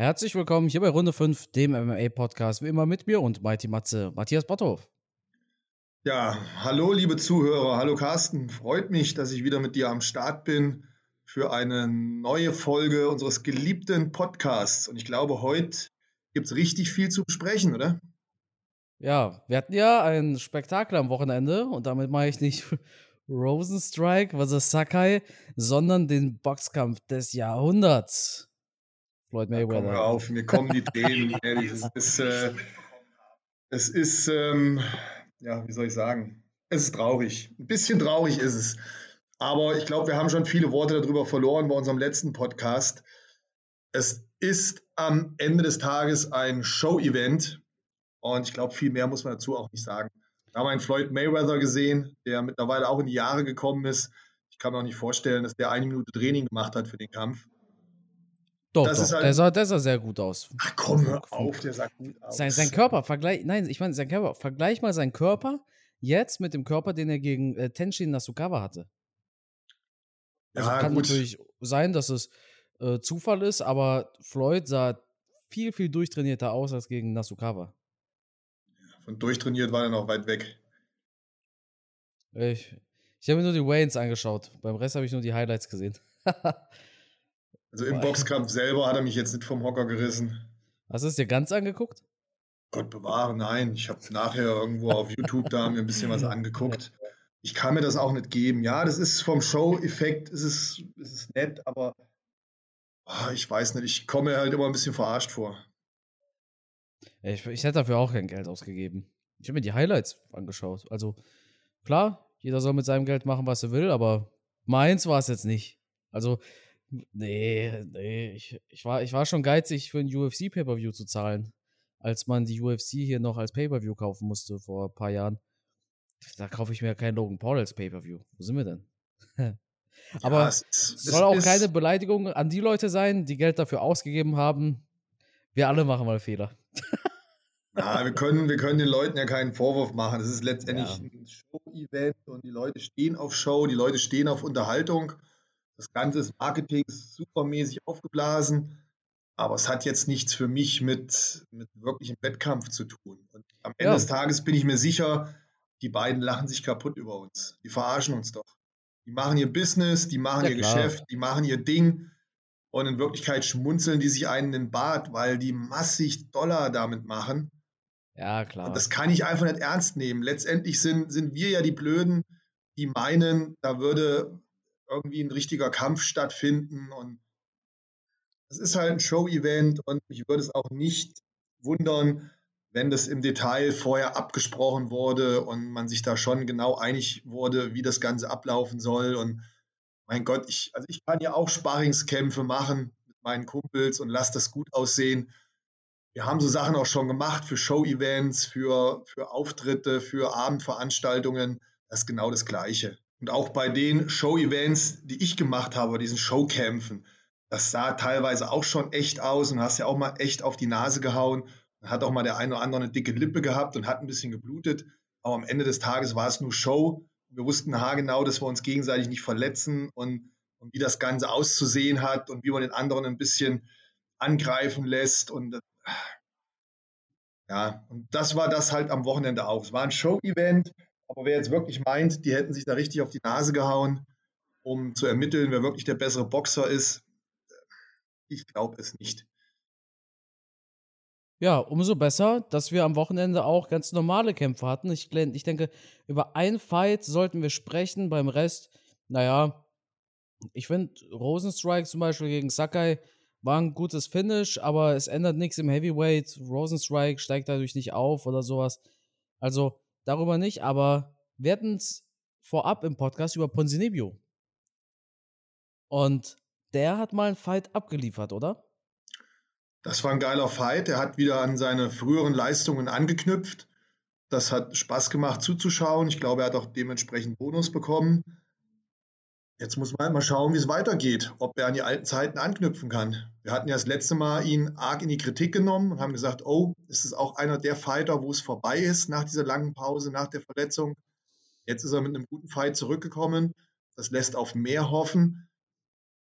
Herzlich willkommen hier bei Runde 5, dem MMA-Podcast, wie immer mit mir und Mighty Matze, Matthias Botthoff. Ja, hallo liebe Zuhörer, hallo Carsten. Freut mich, dass ich wieder mit dir am Start bin für eine neue Folge unseres geliebten Podcasts. Und ich glaube, heute gibt es richtig viel zu besprechen, oder? Ja, wir hatten ja ein Spektakel am Wochenende und damit mache ich nicht Rosenstrike vs. Sakai, sondern den Boxkampf des Jahrhunderts. Floyd Mayweather. Komm auf, mir kommen die Tränen. es ist, äh, es ist ähm, ja, wie soll ich sagen? Es ist traurig. Ein bisschen traurig ist es. Aber ich glaube, wir haben schon viele Worte darüber verloren bei unserem letzten Podcast. Es ist am Ende des Tages ein Show-Event. Und ich glaube, viel mehr muss man dazu auch nicht sagen. Wir haben einen Floyd Mayweather gesehen, der mittlerweile auch in die Jahre gekommen ist. Ich kann mir auch nicht vorstellen, dass der eine Minute Training gemacht hat für den Kampf. Doch, das doch. Halt der, sah, der sah sehr gut aus. Ach komm, hör auf, der sah gut aus. Sein, sein Körper, vergleich, nein, ich meine, sein Körper, vergleich mal seinen Körper jetzt mit dem Körper, den er gegen äh, Tenshin Nasukawa hatte. Also ja, kann gut. natürlich sein, dass es äh, Zufall ist, aber Floyd sah viel, viel durchtrainierter aus als gegen Nasukawa. Von durchtrainiert war er noch weit weg. Ich, ich habe mir nur die Waynes angeschaut. Beim Rest habe ich nur die Highlights gesehen. Also im Boxkampf selber hat er mich jetzt nicht vom Hocker gerissen. Hast du es dir ganz angeguckt? Gott bewahre, nein. Ich habe nachher irgendwo auf YouTube da mir ein bisschen was angeguckt. Ich kann mir das auch nicht geben. Ja, das ist vom Show-Effekt, ist es, ist es nett, aber oh, ich weiß nicht, ich komme halt immer ein bisschen verarscht vor. Ich, ich hätte dafür auch kein Geld ausgegeben. Ich habe mir die Highlights angeschaut. Also klar, jeder soll mit seinem Geld machen, was er will, aber meins war es jetzt nicht. Also Nee, nee, ich, ich, war, ich war schon geizig für ein UFC-Pay-Per-View zu zahlen, als man die UFC hier noch als Pay-Per-View kaufen musste vor ein paar Jahren. Da kaufe ich mir ja keinen Logan Paul als Pay-Per-View. Wo sind wir denn? Aber ja, es, es, soll auch keine Beleidigung an die Leute sein, die Geld dafür ausgegeben haben. Wir alle machen mal Fehler. Ja, wir können, wir können den Leuten ja keinen Vorwurf machen. Es ist letztendlich ja. ein Show-Event und die Leute stehen auf Show, die Leute stehen auf Unterhaltung. Das Ganze ist Marketing supermäßig aufgeblasen, aber es hat jetzt nichts für mich mit, mit wirklichem Wettkampf zu tun. Und am Ende ja. des Tages bin ich mir sicher, die beiden lachen sich kaputt über uns. Die verarschen uns doch. Die machen ihr Business, die machen ja, ihr klar. Geschäft, die machen ihr Ding. Und in Wirklichkeit schmunzeln die sich einen in den Bart, weil die massig Dollar damit machen. Ja, klar. Und das kann ich einfach nicht ernst nehmen. Letztendlich sind, sind wir ja die Blöden, die meinen, da würde irgendwie ein richtiger Kampf stattfinden. Und es ist halt ein Show-Event und mich würde es auch nicht wundern, wenn das im Detail vorher abgesprochen wurde und man sich da schon genau einig wurde, wie das Ganze ablaufen soll. Und mein Gott, ich, also ich kann ja auch Sparingskämpfe machen mit meinen Kumpels und lasse das gut aussehen. Wir haben so Sachen auch schon gemacht für Show-Events, für, für Auftritte, für Abendveranstaltungen. Das ist genau das Gleiche. Und auch bei den Show-Events, die ich gemacht habe, diesen Showkämpfen, das sah teilweise auch schon echt aus und hast ja auch mal echt auf die Nase gehauen. Dann hat auch mal der eine oder andere eine dicke Lippe gehabt und hat ein bisschen geblutet. Aber am Ende des Tages war es nur Show. Wir wussten haargenau, dass wir uns gegenseitig nicht verletzen und, und wie das Ganze auszusehen hat und wie man den anderen ein bisschen angreifen lässt. Und ja, und das war das halt am Wochenende auch. Es war ein Show-Event aber wer jetzt wirklich meint, die hätten sich da richtig auf die Nase gehauen, um zu ermitteln, wer wirklich der bessere Boxer ist, ich glaube es nicht. Ja, umso besser, dass wir am Wochenende auch ganz normale Kämpfe hatten. Ich, ich denke, über ein Fight sollten wir sprechen. Beim Rest, naja, ich finde, Rosenstrike zum Beispiel gegen Sakai war ein gutes Finish, aber es ändert nichts im Heavyweight. Rosenstrike steigt dadurch nicht auf oder sowas. Also, darüber nicht, aber wir hatten es vorab im Podcast über Ponzinibio. Und der hat mal einen Fight abgeliefert, oder? Das war ein geiler Fight. Er hat wieder an seine früheren Leistungen angeknüpft. Das hat Spaß gemacht zuzuschauen. Ich glaube, er hat auch dementsprechend Bonus bekommen. Jetzt muss man mal schauen, wie es weitergeht, ob er an die alten Zeiten anknüpfen kann. Wir hatten ja das letzte Mal ihn arg in die Kritik genommen und haben gesagt, oh, ist es auch einer der Fighter, wo es vorbei ist nach dieser langen Pause, nach der Verletzung. Jetzt ist er mit einem guten Fight zurückgekommen. Das lässt auf mehr hoffen.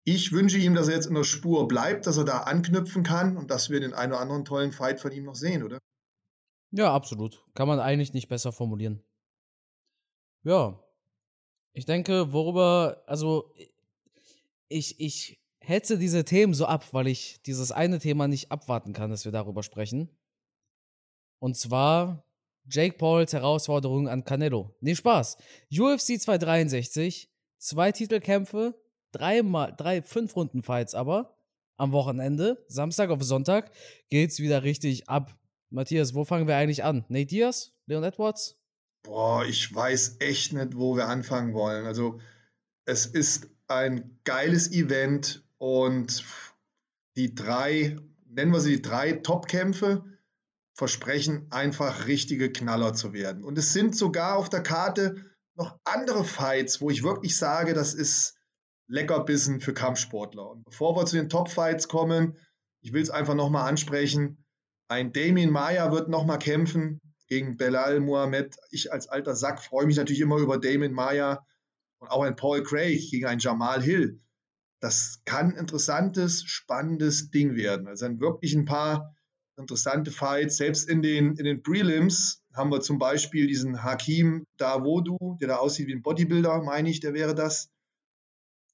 Ich wünsche ihm, dass er jetzt in der Spur bleibt, dass er da anknüpfen kann und dass wir den einen oder anderen tollen Fight von ihm noch sehen, oder? Ja, absolut. Kann man eigentlich nicht besser formulieren. Ja. Ich denke, worüber, also ich, ich hetze diese Themen so ab, weil ich dieses eine Thema nicht abwarten kann, dass wir darüber sprechen. Und zwar Jake Pauls Herausforderung an Canelo. Nee, Spaß. UFC 263, zwei Titelkämpfe, dreimal, drei, fünf Runden Fights aber am Wochenende, Samstag auf Sonntag, geht's wieder richtig ab. Matthias, wo fangen wir eigentlich an? Nate Diaz? Leon Edwards? Boah, ich weiß echt nicht, wo wir anfangen wollen. Also, es ist ein geiles Event und die drei, nennen wir sie die drei Top-Kämpfe, versprechen einfach richtige Knaller zu werden. Und es sind sogar auf der Karte noch andere Fights, wo ich wirklich sage, das ist Leckerbissen für Kampfsportler. Und bevor wir zu den Top-Fights kommen, ich will es einfach nochmal ansprechen. Ein Damien Maya wird nochmal kämpfen gegen Belal Muhammad. Ich als alter Sack freue mich natürlich immer über Damien Maya und auch ein Paul Craig gegen einen Jamal Hill. Das kann ein interessantes, spannendes Ding werden. Also sind wirklich ein paar interessante Fights. Selbst in den, in den Prelims haben wir zum Beispiel diesen Hakim Davodu, der da aussieht wie ein Bodybuilder, meine ich, der wäre das.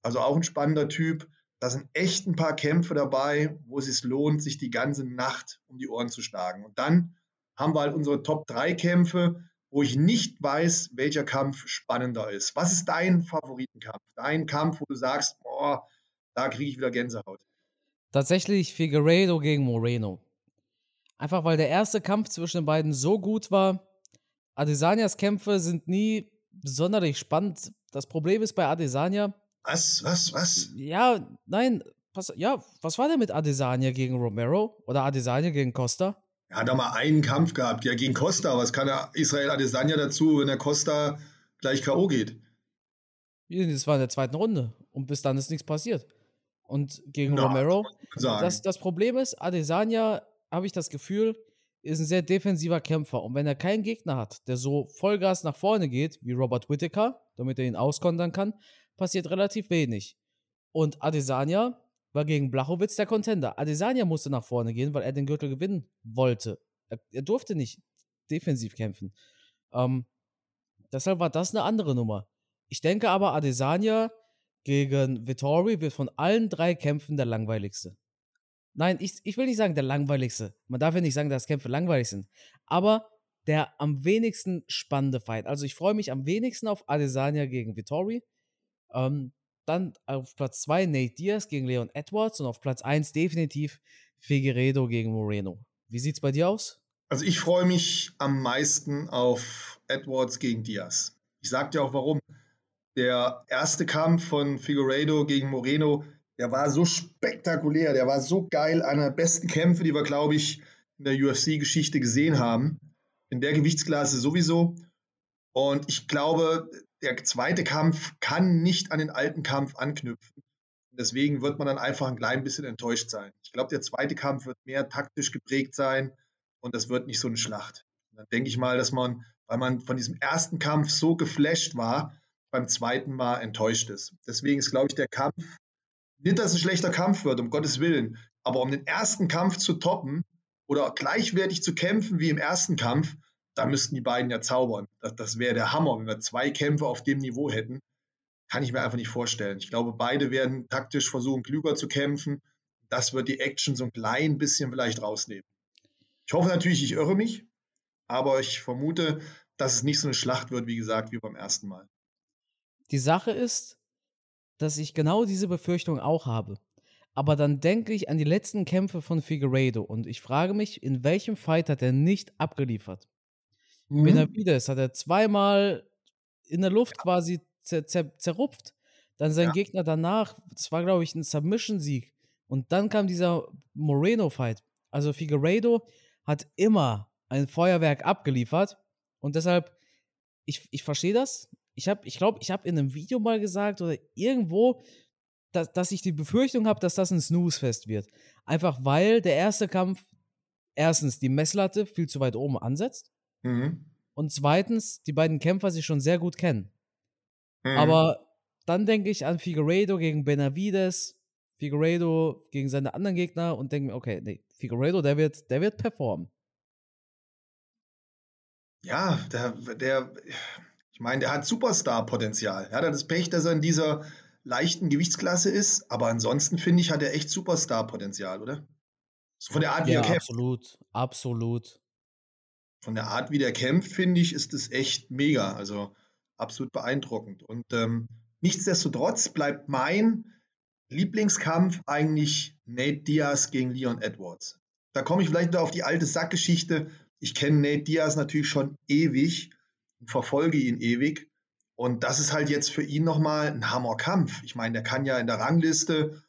Also auch ein spannender Typ. Da sind echt ein paar Kämpfe dabei, wo es sich lohnt, sich die ganze Nacht um die Ohren zu schlagen. Und dann haben wir halt unsere Top 3 Kämpfe, wo ich nicht weiß, welcher Kampf spannender ist. Was ist dein Favoritenkampf? Dein Kampf, wo du sagst, boah, da kriege ich wieder Gänsehaut. Tatsächlich Figueiredo gegen Moreno. Einfach weil der erste Kampf zwischen den beiden so gut war. Adesanias Kämpfe sind nie sonderlich spannend. Das Problem ist bei Adesanya, was, was, was? Ja, nein, pass, ja, was war denn mit Adesanya gegen Romero oder Adesanya gegen Costa? Er hat da mal einen Kampf gehabt, ja, gegen Costa. Was kann er Israel Adesanya dazu, wenn der Costa gleich K.O. geht? Das war in der zweiten Runde und bis dann ist nichts passiert. Und gegen ja, Romero, das, das Problem ist, Adesanya, habe ich das Gefühl, ist ein sehr defensiver Kämpfer. Und wenn er keinen Gegner hat, der so Vollgas nach vorne geht, wie Robert Whittaker, damit er ihn auskontern kann, passiert relativ wenig. Und Adesanya war gegen Blachowitz der Contender. Adesanya musste nach vorne gehen, weil er den Gürtel gewinnen wollte. Er, er durfte nicht defensiv kämpfen. Ähm, deshalb war das eine andere Nummer. Ich denke aber, Adesanya gegen Vittori wird von allen drei Kämpfen der langweiligste. Nein, ich, ich will nicht sagen der langweiligste. Man darf ja nicht sagen, dass Kämpfe langweilig sind. Aber der am wenigsten spannende Fight. Also ich freue mich am wenigsten auf Adesanya gegen Vittori. Ähm, dann auf Platz 2 Nate Diaz gegen Leon Edwards und auf Platz 1 definitiv Figueredo gegen Moreno. Wie sieht's bei dir aus? Also ich freue mich am meisten auf Edwards gegen Diaz. Ich sag dir auch warum. Der erste Kampf von Figueredo gegen Moreno, der war so spektakulär, der war so geil, einer der besten Kämpfe, die wir, glaube ich, in der UFC-Geschichte gesehen haben. In der Gewichtsklasse sowieso. Und ich glaube, der zweite Kampf kann nicht an den alten Kampf anknüpfen. Deswegen wird man dann einfach ein klein bisschen enttäuscht sein. Ich glaube, der zweite Kampf wird mehr taktisch geprägt sein und das wird nicht so eine Schlacht. Und dann denke ich mal, dass man, weil man von diesem ersten Kampf so geflasht war, beim zweiten Mal enttäuscht ist. Deswegen ist, glaube ich, der Kampf, nicht, dass es ein schlechter Kampf wird, um Gottes Willen, aber um den ersten Kampf zu toppen oder gleichwertig zu kämpfen wie im ersten Kampf, da müssten die beiden ja zaubern. Das, das wäre der Hammer, wenn wir zwei Kämpfe auf dem Niveau hätten. Kann ich mir einfach nicht vorstellen. Ich glaube, beide werden taktisch versuchen, klüger zu kämpfen. Das wird die Action so ein klein bisschen vielleicht rausnehmen. Ich hoffe natürlich, ich irre mich, aber ich vermute, dass es nicht so eine Schlacht wird, wie gesagt, wie beim ersten Mal. Die Sache ist, dass ich genau diese Befürchtung auch habe. Aber dann denke ich an die letzten Kämpfe von Figueiredo und ich frage mich, in welchem Fight hat er nicht abgeliefert? Mhm. Benavides hat er zweimal in der Luft quasi zer zer zerrupft. Dann sein ja. Gegner danach, das war, glaube ich, ein Submission-Sieg. Und dann kam dieser Moreno-Fight. Also Figueiredo hat immer ein Feuerwerk abgeliefert. Und deshalb, ich, ich verstehe das. Ich glaube, ich, glaub, ich habe in einem Video mal gesagt oder irgendwo, dass, dass ich die Befürchtung habe, dass das ein Snooze-Fest wird. Einfach weil der erste Kampf erstens die Messlatte viel zu weit oben ansetzt. Mhm. Und zweitens, die beiden Kämpfer sich schon sehr gut kennen. Mhm. Aber dann denke ich an Figueiredo gegen Benavides. Figueredo gegen seine anderen Gegner und denke mir, okay, nee, Figueredo, der wird, der wird performen. Ja, der, der, ich meine, der hat Superstar-Potenzial. Er hat das Pech, dass er in dieser leichten Gewichtsklasse ist, aber ansonsten finde ich, hat er echt Superstar-Potenzial, oder? So von der Art, wie ja, er kämpft. Absolut, absolut. Von der Art, wie der kämpft, finde ich, ist es echt mega. Also absolut beeindruckend. Und ähm, nichtsdestotrotz bleibt mein Lieblingskampf eigentlich Nate Diaz gegen Leon Edwards. Da komme ich vielleicht wieder auf die alte Sackgeschichte. Ich kenne Nate Diaz natürlich schon ewig und verfolge ihn ewig. Und das ist halt jetzt für ihn nochmal ein Hammerkampf. Ich meine, der kann ja in der Rangliste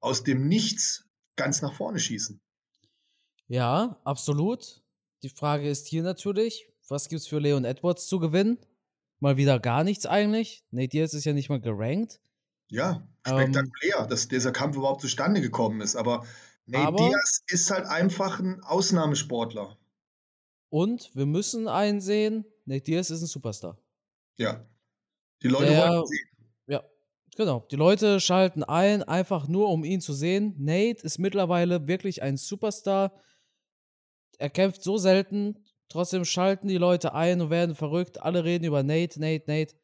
aus dem Nichts ganz nach vorne schießen. Ja, absolut. Die Frage ist hier natürlich, was gibt es für Leon Edwards zu gewinnen? Mal wieder gar nichts eigentlich. Nate Diaz ist ja nicht mal gerankt. Ja, spektakulär, ähm, dass dieser Kampf überhaupt zustande gekommen ist. Aber Nate aber, Diaz ist halt einfach ein Ausnahmesportler. Und wir müssen einsehen, Nate Diaz ist ein Superstar. Ja. Die Leute Der, wollen ihn sehen. Ja, genau. Die Leute schalten ein, einfach nur um ihn zu sehen. Nate ist mittlerweile wirklich ein Superstar. Er kämpft so selten, trotzdem schalten die Leute ein und werden verrückt. Alle reden über Nate, Nate, Nate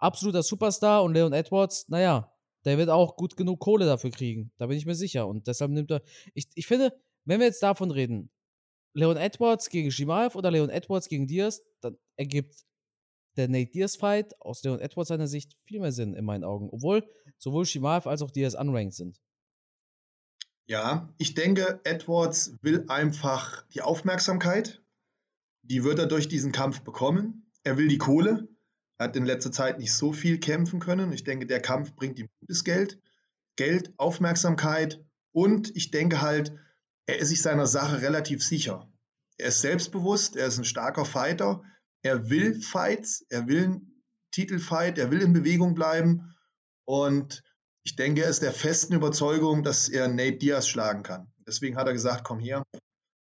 absoluter Superstar und Leon Edwards, naja, der wird auch gut genug Kohle dafür kriegen. Da bin ich mir sicher. Und deshalb nimmt er. Ich, ich finde, wenn wir jetzt davon reden, Leon Edwards gegen Shimaev oder Leon Edwards gegen Diaz, dann ergibt der Nate Diaz-Fight aus Leon Edwards seiner Sicht viel mehr Sinn in meinen Augen. Obwohl sowohl Shimaev als auch Diaz unranked sind. Ja, ich denke, Edwards will einfach die Aufmerksamkeit. Die wird er durch diesen Kampf bekommen. Er will die Kohle. Er hat in letzter Zeit nicht so viel kämpfen können. Ich denke, der Kampf bringt ihm gutes Geld. Geld, Aufmerksamkeit und ich denke halt, er ist sich seiner Sache relativ sicher. Er ist selbstbewusst, er ist ein starker Fighter, er will Fights, er will einen Titelfight, er will in Bewegung bleiben und ich denke, er ist der festen Überzeugung, dass er Nate Diaz schlagen kann. Deswegen hat er gesagt, komm her,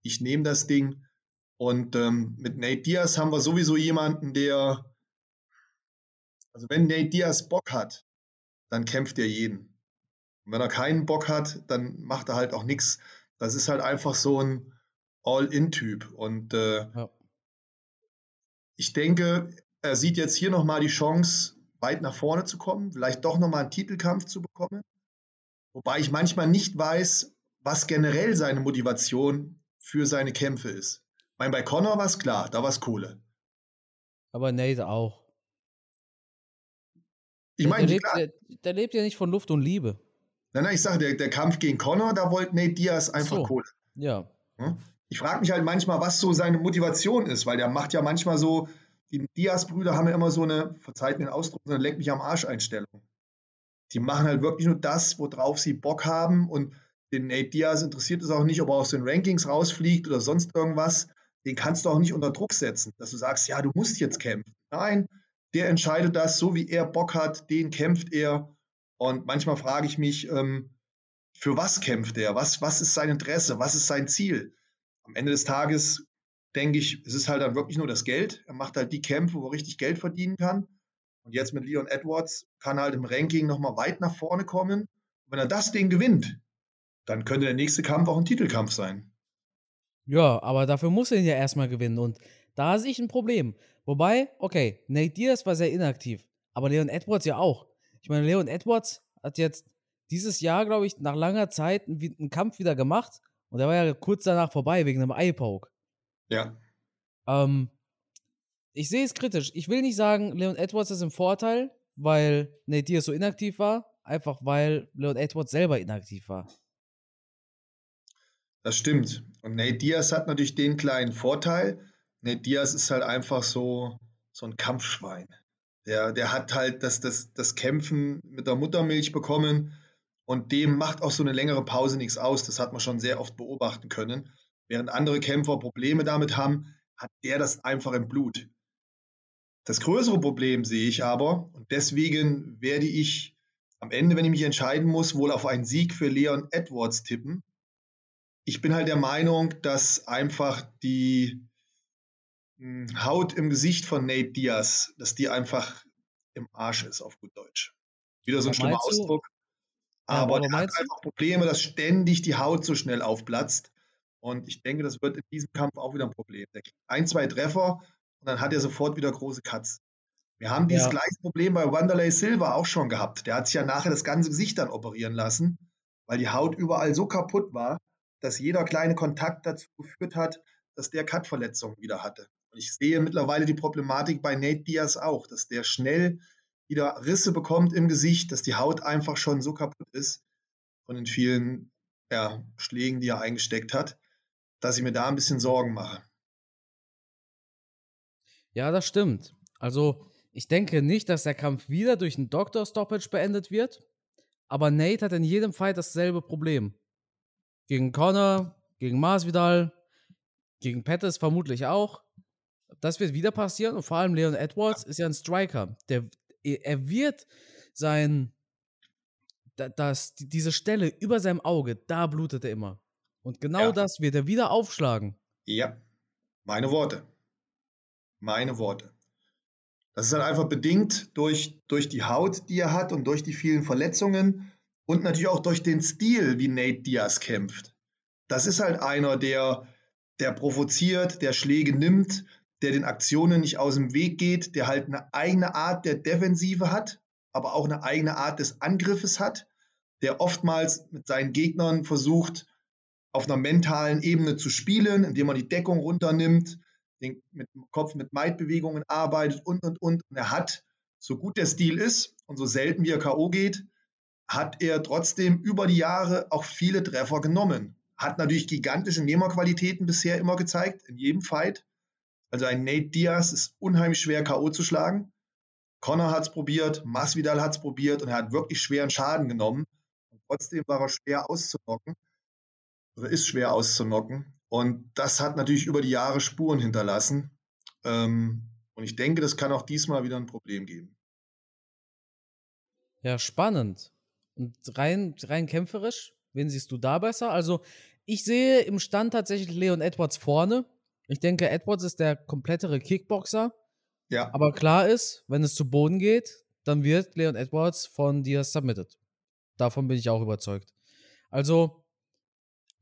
ich nehme das Ding. Und ähm, mit Nate Diaz haben wir sowieso jemanden, der also wenn Nate Diaz Bock hat, dann kämpft er jeden. Und wenn er keinen Bock hat, dann macht er halt auch nichts. Das ist halt einfach so ein All-In-Typ. Und äh, ja. ich denke, er sieht jetzt hier nochmal die Chance, weit nach vorne zu kommen, vielleicht doch nochmal einen Titelkampf zu bekommen. Wobei ich manchmal nicht weiß, was generell seine Motivation für seine Kämpfe ist. Ich meine, bei Connor war es klar, da war es Kohle. Aber Nate auch. Ich meine, der, der, der, lebt ja nicht von Luft und Liebe. Nein, nein, ich sage, der, der Kampf gegen Connor, da wollte Nate Diaz einfach so. Kohle. Ja. Hm? Ich frage mich halt manchmal, was so seine Motivation ist, weil der macht ja manchmal so, die Diaz-Brüder haben ja immer so eine, verzeiht mir den Ausdruck, so eine Leck mich am Arsch-Einstellung. Die machen halt wirklich nur das, worauf sie Bock haben und den Nate Diaz interessiert es auch nicht, ob er aus den Rankings rausfliegt oder sonst irgendwas. Den kannst du auch nicht unter Druck setzen, dass du sagst, ja, du musst jetzt kämpfen. Nein, der entscheidet das, so wie er Bock hat, den kämpft er. Und manchmal frage ich mich, ähm, für was kämpft er? Was, was ist sein Interesse? Was ist sein Ziel? Am Ende des Tages denke ich, es ist halt dann wirklich nur das Geld. Er macht halt die Kämpfe, wo er richtig Geld verdienen kann. Und jetzt mit Leon Edwards kann er halt im Ranking nochmal weit nach vorne kommen. Und wenn er das Ding gewinnt, dann könnte der nächste Kampf auch ein Titelkampf sein. Ja, aber dafür muss er ihn ja erstmal gewinnen. Und da sehe ich ein Problem. Wobei, okay, Nate Diaz war sehr inaktiv, aber Leon Edwards ja auch. Ich meine, Leon Edwards hat jetzt dieses Jahr, glaube ich, nach langer Zeit einen, Kampf wieder gemacht und der war ja kurz danach vorbei wegen einem Eye-Poke. Ja. Ähm, ich sehe es kritisch. Ich will nicht sagen, Leon Edwards ist im Vorteil, weil Nate Diaz so inaktiv war, einfach weil Leon Edwards selber inaktiv war. Das stimmt. Und Nate Diaz hat natürlich den kleinen Vorteil, Ne, Diaz ist halt einfach so, so ein Kampfschwein. Der, der hat halt das, das, das Kämpfen mit der Muttermilch bekommen und dem macht auch so eine längere Pause nichts aus. Das hat man schon sehr oft beobachten können. Während andere Kämpfer Probleme damit haben, hat der das einfach im Blut. Das größere Problem sehe ich aber, und deswegen werde ich am Ende, wenn ich mich entscheiden muss, wohl auf einen Sieg für Leon Edwards tippen. Ich bin halt der Meinung, dass einfach die, hm, Haut im Gesicht von Nate Diaz, dass die einfach im Arsch ist, auf gut Deutsch. Wieder so ein schlimmer Ausdruck. Aber, aber er hat einfach Probleme, dass ständig die Haut so schnell aufplatzt. Und ich denke, das wird in diesem Kampf auch wieder ein Problem. Der kriegt ein, zwei Treffer und dann hat er sofort wieder große Cuts. Wir haben dieses ja. gleiche Problem bei Wanderlei Silva auch schon gehabt. Der hat sich ja nachher das ganze Gesicht dann operieren lassen, weil die Haut überall so kaputt war, dass jeder kleine Kontakt dazu geführt hat, dass der Cut-Verletzungen wieder hatte. Und ich sehe mittlerweile die Problematik bei Nate Diaz auch, dass der schnell wieder Risse bekommt im Gesicht, dass die Haut einfach schon so kaputt ist von den vielen ja, Schlägen, die er eingesteckt hat, dass ich mir da ein bisschen Sorgen mache. Ja, das stimmt. Also, ich denke nicht, dass der Kampf wieder durch einen Doctor Stoppage beendet wird. Aber Nate hat in jedem Fight dasselbe Problem. Gegen Connor, gegen Masvidal, gegen Pettis vermutlich auch. Das wird wieder passieren und vor allem Leon Edwards ist ja ein Striker. Der, er wird sein, das, diese Stelle über seinem Auge, da blutet er immer. Und genau ja. das wird er wieder aufschlagen. Ja, meine Worte. Meine Worte. Das ist dann einfach bedingt durch, durch die Haut, die er hat und durch die vielen Verletzungen und natürlich auch durch den Stil, wie Nate Diaz kämpft. Das ist halt einer, der, der provoziert, der Schläge nimmt, der den Aktionen nicht aus dem Weg geht, der halt eine eigene Art der Defensive hat, aber auch eine eigene Art des Angriffes hat, der oftmals mit seinen Gegnern versucht, auf einer mentalen Ebene zu spielen, indem man die Deckung runternimmt, den, mit dem Kopf mit Maidbewegungen arbeitet und, und, und. Und er hat, so gut der Stil ist und so selten wie er K.O. geht, hat er trotzdem über die Jahre auch viele Treffer genommen. Hat natürlich gigantische Nehmerqualitäten bisher immer gezeigt, in jedem Fight. Also ein Nate Diaz ist unheimlich schwer K.O. zu schlagen. Connor hat es probiert, Masvidal hat es probiert und er hat wirklich schweren Schaden genommen. Und trotzdem war er schwer auszunocken. Oder ist schwer auszunocken. Und das hat natürlich über die Jahre Spuren hinterlassen. Ähm, und ich denke, das kann auch diesmal wieder ein Problem geben. Ja, spannend. Und rein, rein kämpferisch, wen siehst du da besser? Also, ich sehe im Stand tatsächlich Leon Edwards vorne. Ich denke, Edwards ist der komplettere Kickboxer. Ja. Aber klar ist, wenn es zu Boden geht, dann wird Leon Edwards von dir submitted. Davon bin ich auch überzeugt. Also,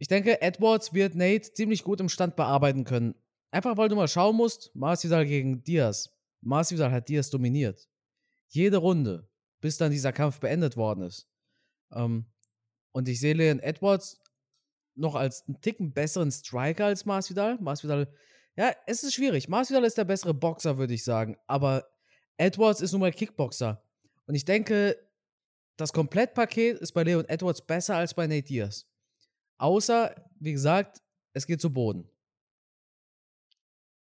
ich denke, Edwards wird Nate ziemlich gut im Stand bearbeiten können. Einfach weil du mal schauen musst, Masvidal gegen Diaz. Masvidal hat Diaz dominiert. Jede Runde, bis dann dieser Kampf beendet worden ist. Ähm, und ich sehe Leon Edwards noch als einen Ticken besseren Striker als Masvidal. Masvidal, ja, es ist schwierig. Masvidal ist der bessere Boxer, würde ich sagen. Aber Edwards ist nun mal Kickboxer. Und ich denke, das Komplettpaket ist bei Leon Edwards besser als bei Nate Diaz. Außer, wie gesagt, es geht zu Boden.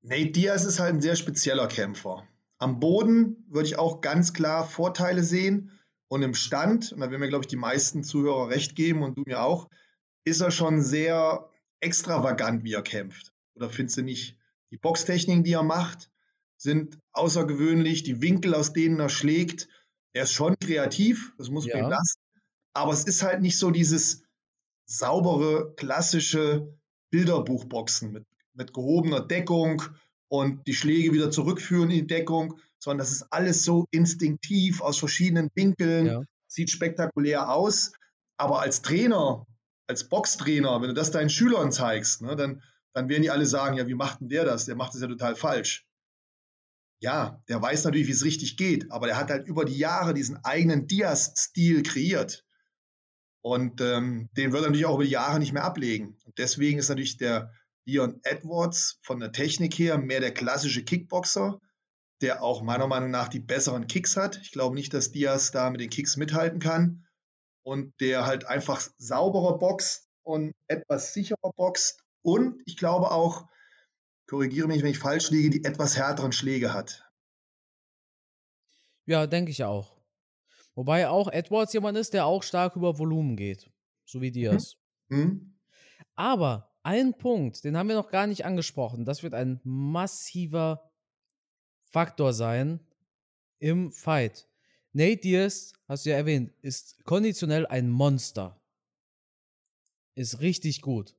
Nate Diaz ist halt ein sehr spezieller Kämpfer. Am Boden würde ich auch ganz klar Vorteile sehen. Und im Stand, und da werden mir, glaube ich, die meisten Zuhörer recht geben und du mir auch, ist er schon sehr extravagant, wie er kämpft. Oder findest du nicht? Die Boxtechniken, die er macht, sind außergewöhnlich. Die Winkel, aus denen er schlägt, er ist schon kreativ, das muss man ja. ihm lassen. Aber es ist halt nicht so dieses saubere, klassische Bilderbuchboxen mit, mit gehobener Deckung und die Schläge wieder zurückführen in die Deckung, sondern das ist alles so instinktiv aus verschiedenen Winkeln, ja. sieht spektakulär aus. Aber als Trainer, als Boxtrainer, wenn du das deinen Schülern zeigst, ne, dann, dann werden die alle sagen, ja, wie macht denn der das? Der macht das ja total falsch. Ja, der weiß natürlich, wie es richtig geht, aber der hat halt über die Jahre diesen eigenen Diaz-Stil kreiert. Und ähm, den wird er natürlich auch über die Jahre nicht mehr ablegen. Und deswegen ist natürlich der Leon Edwards von der Technik her mehr der klassische Kickboxer der auch meiner Meinung nach die besseren Kicks hat. Ich glaube nicht, dass Diaz da mit den Kicks mithalten kann. Und der halt einfach sauberer boxt und etwas sicherer boxt. Und ich glaube auch, korrigiere mich, wenn ich falsch liege, die etwas härteren Schläge hat. Ja, denke ich auch. Wobei auch Edwards jemand ist, der auch stark über Volumen geht. So wie Diaz. Mhm. Mhm. Aber ein Punkt, den haben wir noch gar nicht angesprochen. Das wird ein massiver Faktor sein im Fight. Nate Diaz, hast du ja erwähnt, ist konditionell ein Monster. Ist richtig gut.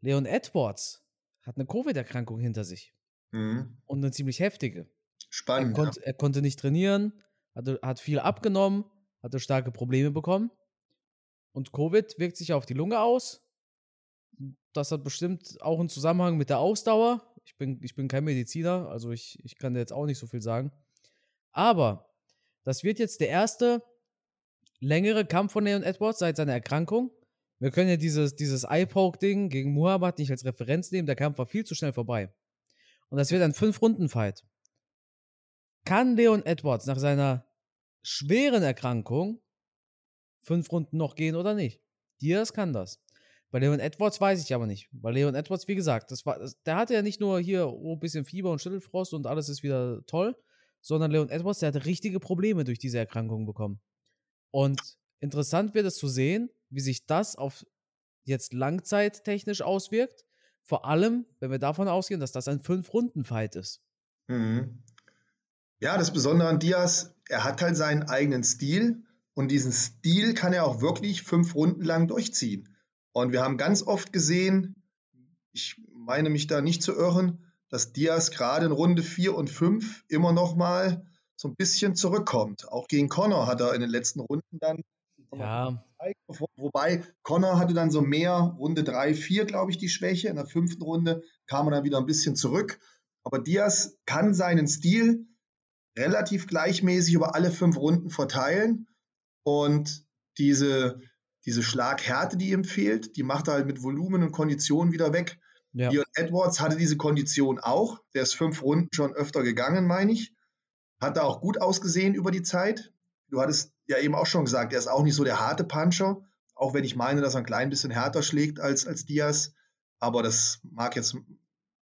Leon Edwards hat eine Covid-Erkrankung hinter sich. Mhm. Und eine ziemlich heftige. Spannend. Er, konnt, ja. er konnte nicht trainieren, hat, hat viel abgenommen, hatte starke Probleme bekommen. Und Covid wirkt sich auf die Lunge aus. Das hat bestimmt auch einen Zusammenhang mit der Ausdauer. Ich bin, ich bin kein Mediziner, also ich, ich kann dir jetzt auch nicht so viel sagen. Aber das wird jetzt der erste längere Kampf von Leon Edwards seit seiner Erkrankung. Wir können ja dieses, dieses Eye-Poke-Ding gegen Muhammad nicht als Referenz nehmen. Der Kampf war viel zu schnell vorbei. Und das wird ein Fünf-Runden-Fight. Kann Leon Edwards nach seiner schweren Erkrankung fünf Runden noch gehen oder nicht? Diaz kann das. Bei Leon Edwards weiß ich aber nicht. Bei Leon Edwards, wie gesagt, das war, das, der hatte ja nicht nur hier oh, ein bisschen Fieber und Schüttelfrost und alles ist wieder toll, sondern Leon Edwards, der hatte richtige Probleme durch diese Erkrankung bekommen. Und interessant wird es zu sehen, wie sich das auf jetzt langzeittechnisch auswirkt. Vor allem, wenn wir davon ausgehen, dass das ein Fünf-Runden-Fight ist. Mhm. Ja, das Besondere an Diaz, er hat halt seinen eigenen Stil und diesen Stil kann er auch wirklich fünf Runden lang durchziehen. Und wir haben ganz oft gesehen, ich meine mich da nicht zu irren, dass Diaz gerade in Runde 4 und 5 immer noch mal so ein bisschen zurückkommt. Auch gegen Connor hat er in den letzten Runden dann ja. Wobei Connor hatte dann so mehr Runde 3, 4, glaube ich, die Schwäche. In der fünften Runde kam er dann wieder ein bisschen zurück. Aber Diaz kann seinen Stil relativ gleichmäßig über alle fünf Runden verteilen. Und diese, diese Schlaghärte, die ihm fehlt, die macht er halt mit Volumen und Kondition wieder weg. Ja. Leon Edwards hatte diese Kondition auch. Der ist fünf Runden schon öfter gegangen, meine ich. Hat da auch gut ausgesehen über die Zeit. Du hattest ja eben auch schon gesagt, er ist auch nicht so der harte Puncher, auch wenn ich meine, dass er ein klein bisschen härter schlägt als, als Diaz. Aber das mag jetzt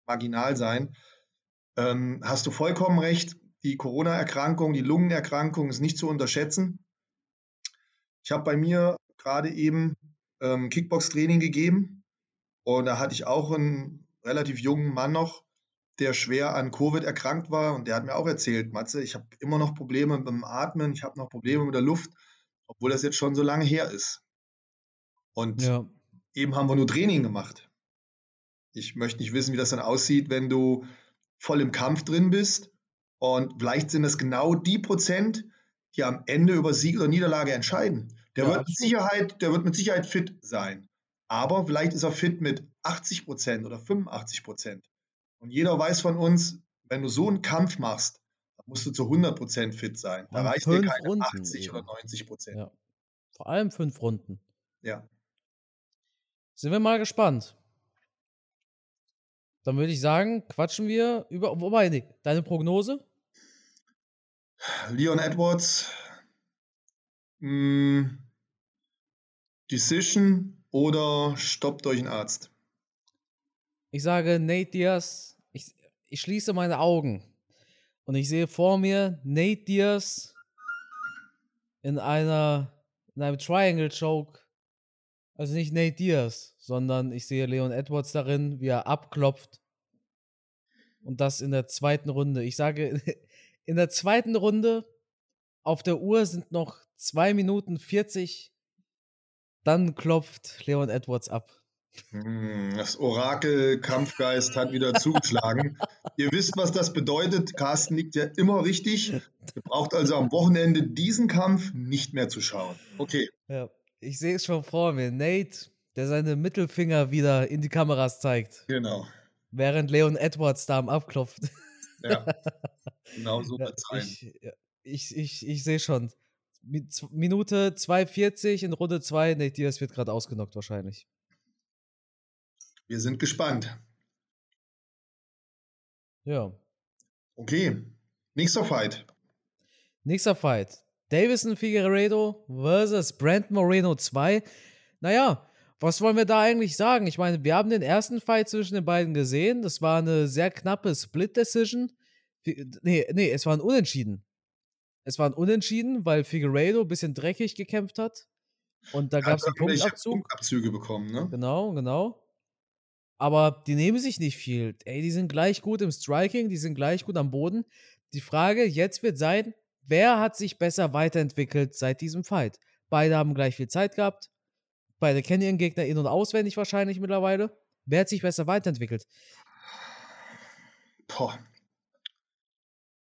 marginal sein. Ähm, hast du vollkommen recht. Die Corona-Erkrankung, die Lungenerkrankung ist nicht zu unterschätzen. Ich habe bei mir gerade eben ähm, Kickbox-Training gegeben und da hatte ich auch einen relativ jungen Mann noch, der schwer an Covid erkrankt war und der hat mir auch erzählt, Matze, ich habe immer noch Probleme dem Atmen, ich habe noch Probleme mit der Luft, obwohl das jetzt schon so lange her ist. Und ja. eben haben wir nur Training gemacht. Ich möchte nicht wissen, wie das dann aussieht, wenn du voll im Kampf drin bist und vielleicht sind das genau die Prozent, die am Ende über Sieg oder Niederlage entscheiden. Der, ja, wird mit Sicherheit, der wird mit Sicherheit fit sein. Aber vielleicht ist er fit mit 80 Prozent oder 85 Prozent. Und jeder weiß von uns, wenn du so einen Kampf machst, dann musst du zu 100 Prozent fit sein. Da reicht dir keine Runden 80 eben. oder 90 Prozent. Ja. Vor allem fünf Runden. Ja. Sind wir mal gespannt. Dann würde ich sagen, quatschen wir über. Wobei, nee, deine Prognose? Leon Edwards, mh, hm, Decision oder stoppt euch ein Arzt? Ich sage Nate Diaz, ich, ich schließe meine Augen und ich sehe vor mir Nate Diaz in einer in einem Triangle Choke. Also nicht Nate Diaz, sondern ich sehe Leon Edwards darin, wie er abklopft. Und das in der zweiten Runde. Ich sage, in der zweiten Runde auf der Uhr sind noch 2 Minuten 40. Dann klopft Leon Edwards ab. Hm, das Orakel Kampfgeist hat wieder zugeschlagen. Ihr wisst, was das bedeutet. Carsten liegt ja immer richtig. Ihr braucht also am Wochenende diesen Kampf nicht mehr zu schauen. Okay. Ja, ich sehe es schon vor mir. Nate, der seine Mittelfinger wieder in die Kameras zeigt. Genau. Während Leon Edwards da am Abklopft. Ja, genau so wird es sein. Ich, ich, ich, ich sehe schon. Minute 2,40 in Runde 2. Nate Diaz wird gerade ausgenockt wahrscheinlich. Wir sind gespannt. Ja. Okay. Nächster Fight. Nächster Fight. Davison Figueredo versus Brent Moreno 2. Naja, was wollen wir da eigentlich sagen? Ich meine, wir haben den ersten Fight zwischen den beiden gesehen. Das war eine sehr knappe Split-Decision. Nee, nee, es war ein Unentschieden. Es war ein Unentschieden, weil Figueredo ein bisschen dreckig gekämpft hat. Und da gab es einen Punktabzug. Punktabzüge bekommen, ne? Genau, genau. Aber die nehmen sich nicht viel. Ey, die sind gleich gut im Striking, die sind gleich gut am Boden. Die Frage jetzt wird sein, wer hat sich besser weiterentwickelt seit diesem Fight? Beide haben gleich viel Zeit gehabt. Beide kennen ihren Gegner in- und auswendig wahrscheinlich mittlerweile. Wer hat sich besser weiterentwickelt? Boah.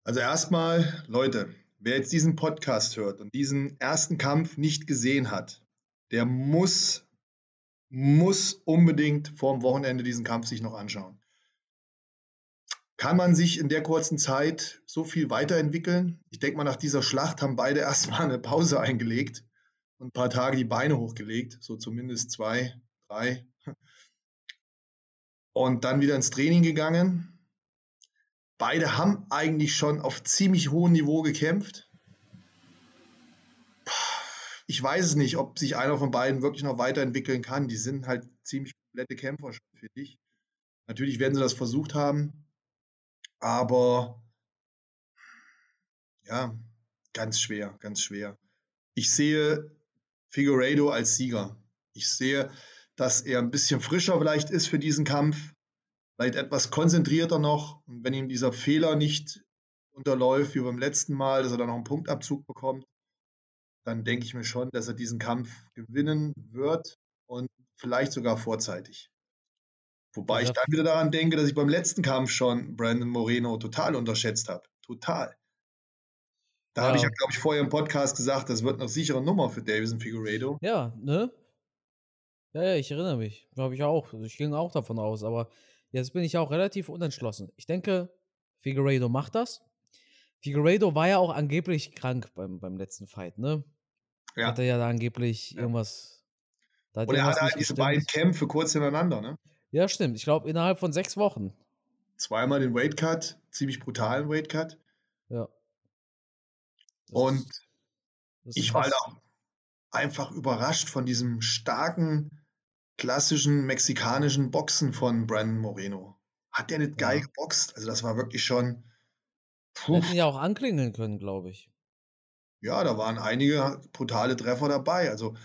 Also erstmal, Leute, wer jetzt diesen Podcast hört und diesen ersten Kampf nicht gesehen hat, der muss, muss unbedingt vorm Wochenende diesen Kampf sich noch anschauen. Kann man sich in der kurzen Zeit so viel weiterentwickeln? Ich denke mal, nach dieser Schlacht haben beide erstmal eine Pause eingelegt und ein paar Tage die Beine hochgelegt, so zumindest zwei, drei. Und dann wieder ins Training gegangen. Beide haben eigentlich schon auf ziemlich hohem Niveau gekämpft. Ich weiß es nicht, ob sich einer von beiden wirklich noch weiterentwickeln kann. Die sind halt ziemlich komplette Kämpfer, finde ich. Natürlich werden sie das versucht haben, aber ja, ganz schwer, ganz schwer. Ich sehe Figueiredo als Sieger. Ich sehe, dass er ein bisschen frischer vielleicht ist für diesen Kampf, vielleicht etwas konzentrierter noch. Und wenn ihm dieser Fehler nicht unterläuft wie beim letzten Mal, dass er dann noch einen Punktabzug bekommt, dann denke ich mir schon, dass er diesen Kampf gewinnen wird und vielleicht sogar vorzeitig. Wobei ja. ich dann wieder daran denke, dass ich beim letzten Kampf schon Brandon Moreno total unterschätzt habe. Total. Da ja. habe ich ja, glaube ich, vorher im Podcast gesagt, das wird eine sichere Nummer für Davison Figueredo. Ja, ne? Ja, ja, ich erinnere mich. Habe ich auch. Also ich ging auch davon aus, aber jetzt bin ich auch relativ unentschlossen. Ich denke, Figueredo macht das. Figueredo war ja auch angeblich krank beim, beim letzten Fight, ne? Ja. Hat er ja da angeblich ja. irgendwas. Da Und er hatte halt diese beiden Kämpfe kurz hintereinander, ne? Ja, stimmt. Ich glaube, innerhalb von sechs Wochen. Zweimal den Weightcut, ziemlich brutalen Weightcut. Ja. Das Und ich war da einfach überrascht von diesem starken, klassischen mexikanischen Boxen von Brandon Moreno. Hat der nicht geil ja. geboxt? Also, das war wirklich schon. Puh. Hätten ja auch anklingeln können, glaube ich. Ja, da waren einige brutale Treffer dabei. Also,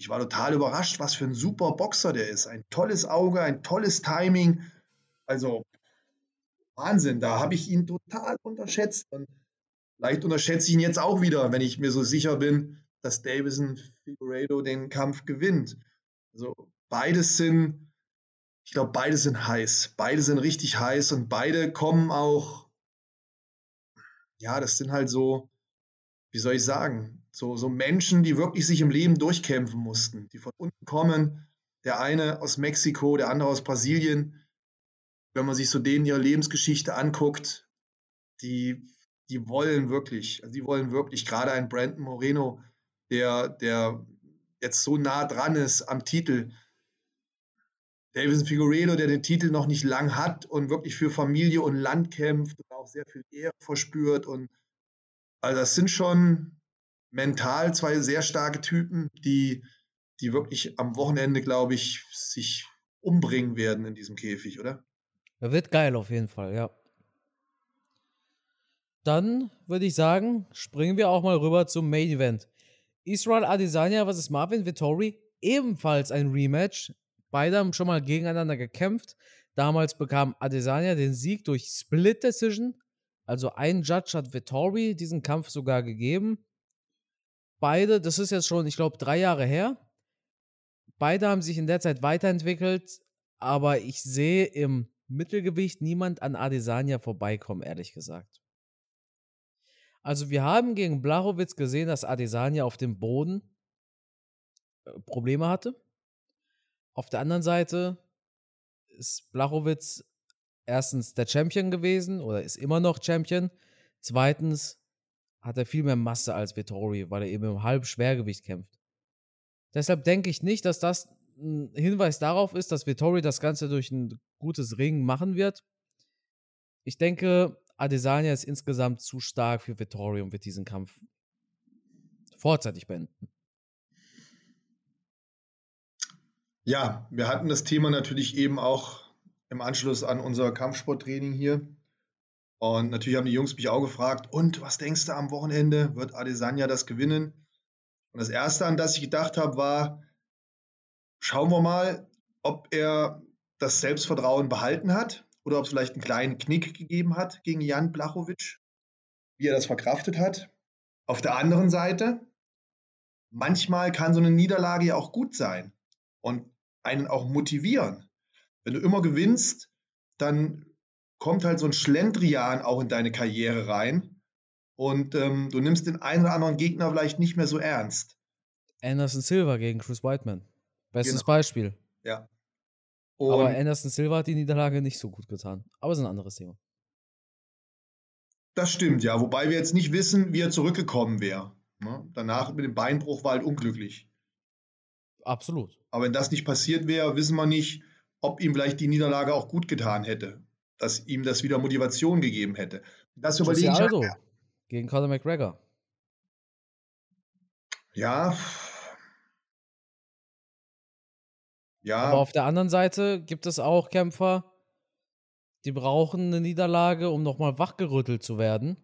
ich war total überrascht, was für ein super Boxer der ist. Ein tolles Auge, ein tolles Timing. Also Wahnsinn, da habe ich ihn total unterschätzt. Und vielleicht unterschätze ich ihn jetzt auch wieder, wenn ich mir so sicher bin, dass Davison Figueredo den Kampf gewinnt. Also beides sind, ich glaube, beide sind heiß. Beide sind richtig heiß und beide kommen auch, ja, das sind halt so, wie soll ich sagen, so, so Menschen, die wirklich sich im Leben durchkämpfen mussten, die von unten kommen. Der eine aus Mexiko, der andere aus Brasilien. Wenn man sich so denen ihre Lebensgeschichte anguckt, die, die wollen wirklich, also die wollen wirklich, gerade ein Brandon Moreno, der, der jetzt so nah dran ist am Titel. Davison Figueredo, der den Titel noch nicht lang hat und wirklich für Familie und Land kämpft und auch sehr viel Ehre verspürt. Und also das sind schon, mental zwei sehr starke Typen, die, die wirklich am Wochenende, glaube ich, sich umbringen werden in diesem Käfig, oder? Er wird geil auf jeden Fall, ja. Dann würde ich sagen, springen wir auch mal rüber zum Main Event. Israel Adesanya vs. Marvin Vittori, ebenfalls ein Rematch. Beide haben schon mal gegeneinander gekämpft. Damals bekam Adesanya den Sieg durch Split Decision. Also ein Judge hat Vittori diesen Kampf sogar gegeben. Beide, das ist jetzt schon, ich glaube, drei Jahre her. Beide haben sich in der Zeit weiterentwickelt, aber ich sehe im Mittelgewicht niemand an Adesanya vorbeikommen, ehrlich gesagt. Also wir haben gegen Blachowitz gesehen, dass Adesanya auf dem Boden äh, Probleme hatte. Auf der anderen Seite ist Blachowitz erstens der Champion gewesen oder ist immer noch Champion. Zweitens hat er viel mehr Masse als Vittori, weil er eben im Halbschwergewicht kämpft. Deshalb denke ich nicht, dass das ein Hinweis darauf ist, dass Vittori das Ganze durch ein gutes Ringen machen wird. Ich denke, Adesanya ist insgesamt zu stark für Vittori und wird diesen Kampf vorzeitig beenden. Ja, wir hatten das Thema natürlich eben auch im Anschluss an unser Kampfsporttraining hier. Und natürlich haben die Jungs mich auch gefragt, und was denkst du am Wochenende? Wird Adesanya das gewinnen? Und das Erste, an das ich gedacht habe, war, schauen wir mal, ob er das Selbstvertrauen behalten hat oder ob es vielleicht einen kleinen Knick gegeben hat gegen Jan Blachowitsch, wie er das verkraftet hat. Auf der anderen Seite, manchmal kann so eine Niederlage ja auch gut sein und einen auch motivieren. Wenn du immer gewinnst, dann kommt halt so ein Schlendrian auch in deine Karriere rein. und ähm, du nimmst den einen oder anderen Gegner vielleicht nicht mehr so ernst. Anderson Silva gegen Chris Whiteman. Bestes Genau. Beispiel. Ja. Aber Und Anderson Silva hat die Niederlage nicht so gut getan. Aber ist ein anderes Thema. das stimmt, ja. Wobei wir jetzt nicht wissen, wie er zurückgekommen wäre. Ne? Danach mit dem Beinbruch war halt unglücklich. Absolut. Aber wenn das nicht passiert wäre, wissen wir nicht, ob ihm vielleicht die Niederlage auch gut getan hätte. Dass ihm das wieder Motivation gegeben hätte. Das überlege ich. halt- Aldo gegen Conor McGregor. Ja. Ja. Aber auf der anderen Seite gibt es auch Kämpfer, die brauchen eine Niederlage, um nochmal wachgerüttelt zu werden.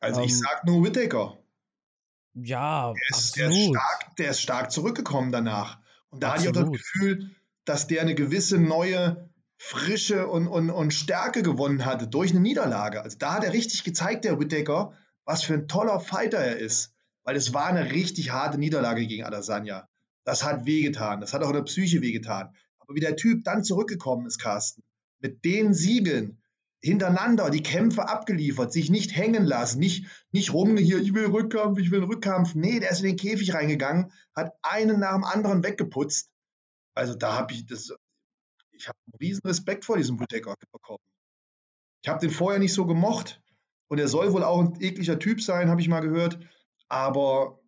Also ich Ähm, sag nur Whittaker. Ja, Der ist, der, ist absolut. stark, der ist stark zurückgekommen danach. Und da hatte ich auch das Absolut. Gefühl, dass der eine gewisse neue Frische und, und, und Stärke gewonnen hatte durch eine Niederlage. Also da hat er richtig gezeigt, der Whittaker, was für ein toller Fighter er ist. Weil es war eine richtig harte Niederlage gegen Adesanya. Das hat wehgetan. Das hat auch in der Psyche wehgetan. Aber wie der Typ dann zurückgekommen ist, Carsten, mit den Siegeln hintereinander die Kämpfe abgeliefert, sich nicht hängen lassen, nicht, nicht rum hier, ich will Rückkampf, ich will Rückkampf. Nee, der ist in den Käfig reingegangen, hat einen nach dem anderen weggeputzt. Also da habe ich das, ich habe einen riesen Respekt vor diesem Whittaker bekommen. Ich habe den vorher nicht so gemocht und er soll wohl auch ein ekliger Typ sein, habe ich mal gehört. Aber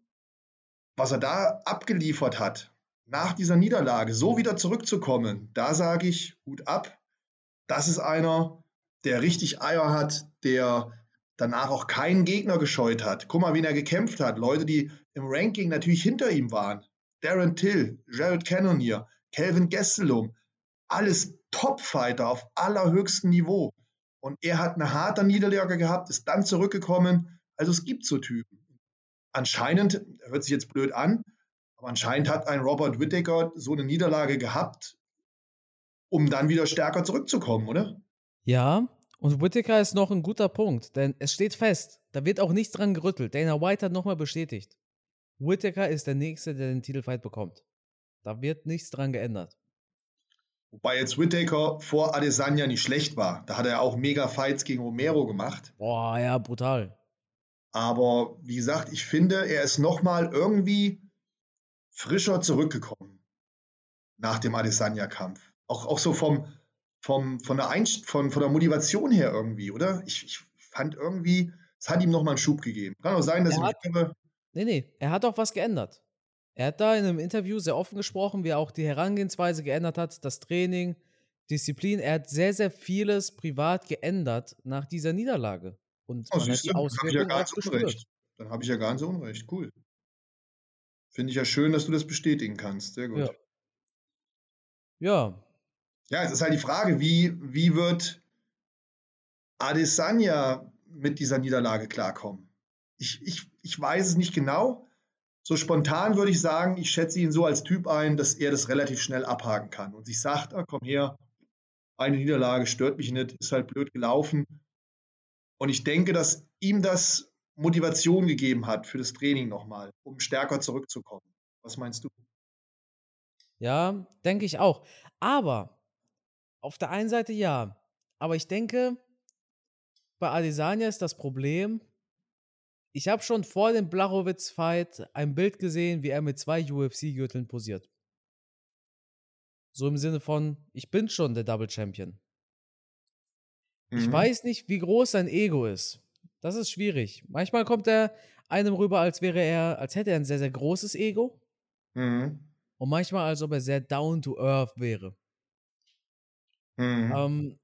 was er da abgeliefert hat, nach dieser Niederlage so wieder zurückzukommen, da sage ich, Hut ab. Das ist einer, der richtig Eier hat, der danach auch keinen Gegner gescheut hat. Guck mal, wen er gekämpft hat. Leute, die im Ranking natürlich hinter ihm waren. Darren Till, Jared Cannonier, Kelvin Gastelum. Alles Topfighter auf allerhöchstem Niveau. Und er hat eine harte Niederlage gehabt, ist dann zurückgekommen. Also es gibt so Typen. Anscheinend, hört sich jetzt blöd an, aber anscheinend hat ein Robert Whittaker so eine Niederlage gehabt, um dann wieder stärker zurückzukommen, oder? Ja, und Whittaker ist noch ein guter Punkt, denn es steht fest, da wird auch nichts dran gerüttelt. Dana White hat nochmal bestätigt. Whittaker ist der Nächste, der den Titelfight bekommt. Da wird nichts dran geändert. Wobei jetzt Whittaker vor Adesanya nicht schlecht war. Da hat er auch mega Fights gegen Romero gemacht. Boah, ja, brutal. Aber wie gesagt, ich finde, er ist nochmal irgendwie frischer zurückgekommen nach dem Adesanya-Kampf. Auch, auch so vom, vom, von, der Einst von, von der Motivation her irgendwie, oder? Ich, ich fand irgendwie, es hat ihm nochmal einen Schub gegeben. Kann auch sein, dass Er ihm hat- Nee, nee, er hat auch was geändert. Er hat da in einem Interview sehr offen gesprochen, wie er auch die Herangehensweise geändert hat, das Training, Disziplin. Er hat sehr, sehr vieles privat geändert nach dieser Niederlage. Und Oh, man hat die du, dann habe ich ja Auswirkungen nicht so unrecht. Dann habe ich ja gar nicht so unrecht. Cool. Finde ich ja schön, dass du das bestätigen kannst. Sehr gut. Ja. Ja, Ja, es ist halt die Frage, wie, wie wird Adesanya mit dieser Niederlage klarkommen? Ich, ich, ich weiß es nicht genau. So spontan würde ich sagen, ich schätze ihn so als Typ ein, dass er das relativ schnell abhaken kann und sich sagt, ah, komm her, eine Niederlage stört mich nicht, ist halt blöd gelaufen. Und ich denke, dass ihm das Motivation gegeben hat für das Training nochmal, um stärker zurückzukommen. Was meinst du? ja, denke ich auch. Aber auf der einen Seite ja. Aber ich denke, bei Adesanya ist das Problem, ich habe schon vor dem Blachowitz-Fight ein Bild gesehen, wie er mit zwei UFC-Gürteln posiert. So im Sinne von, ich bin schon der Double Champion. Ich Mhm. weiß nicht, wie groß sein Ego ist. Das ist schwierig. Manchmal kommt er einem rüber, als wäre er, als hätte er ein sehr, sehr großes Ego. Mhm. Und manchmal, als ob er sehr down to earth wäre. Mhm. Ähm,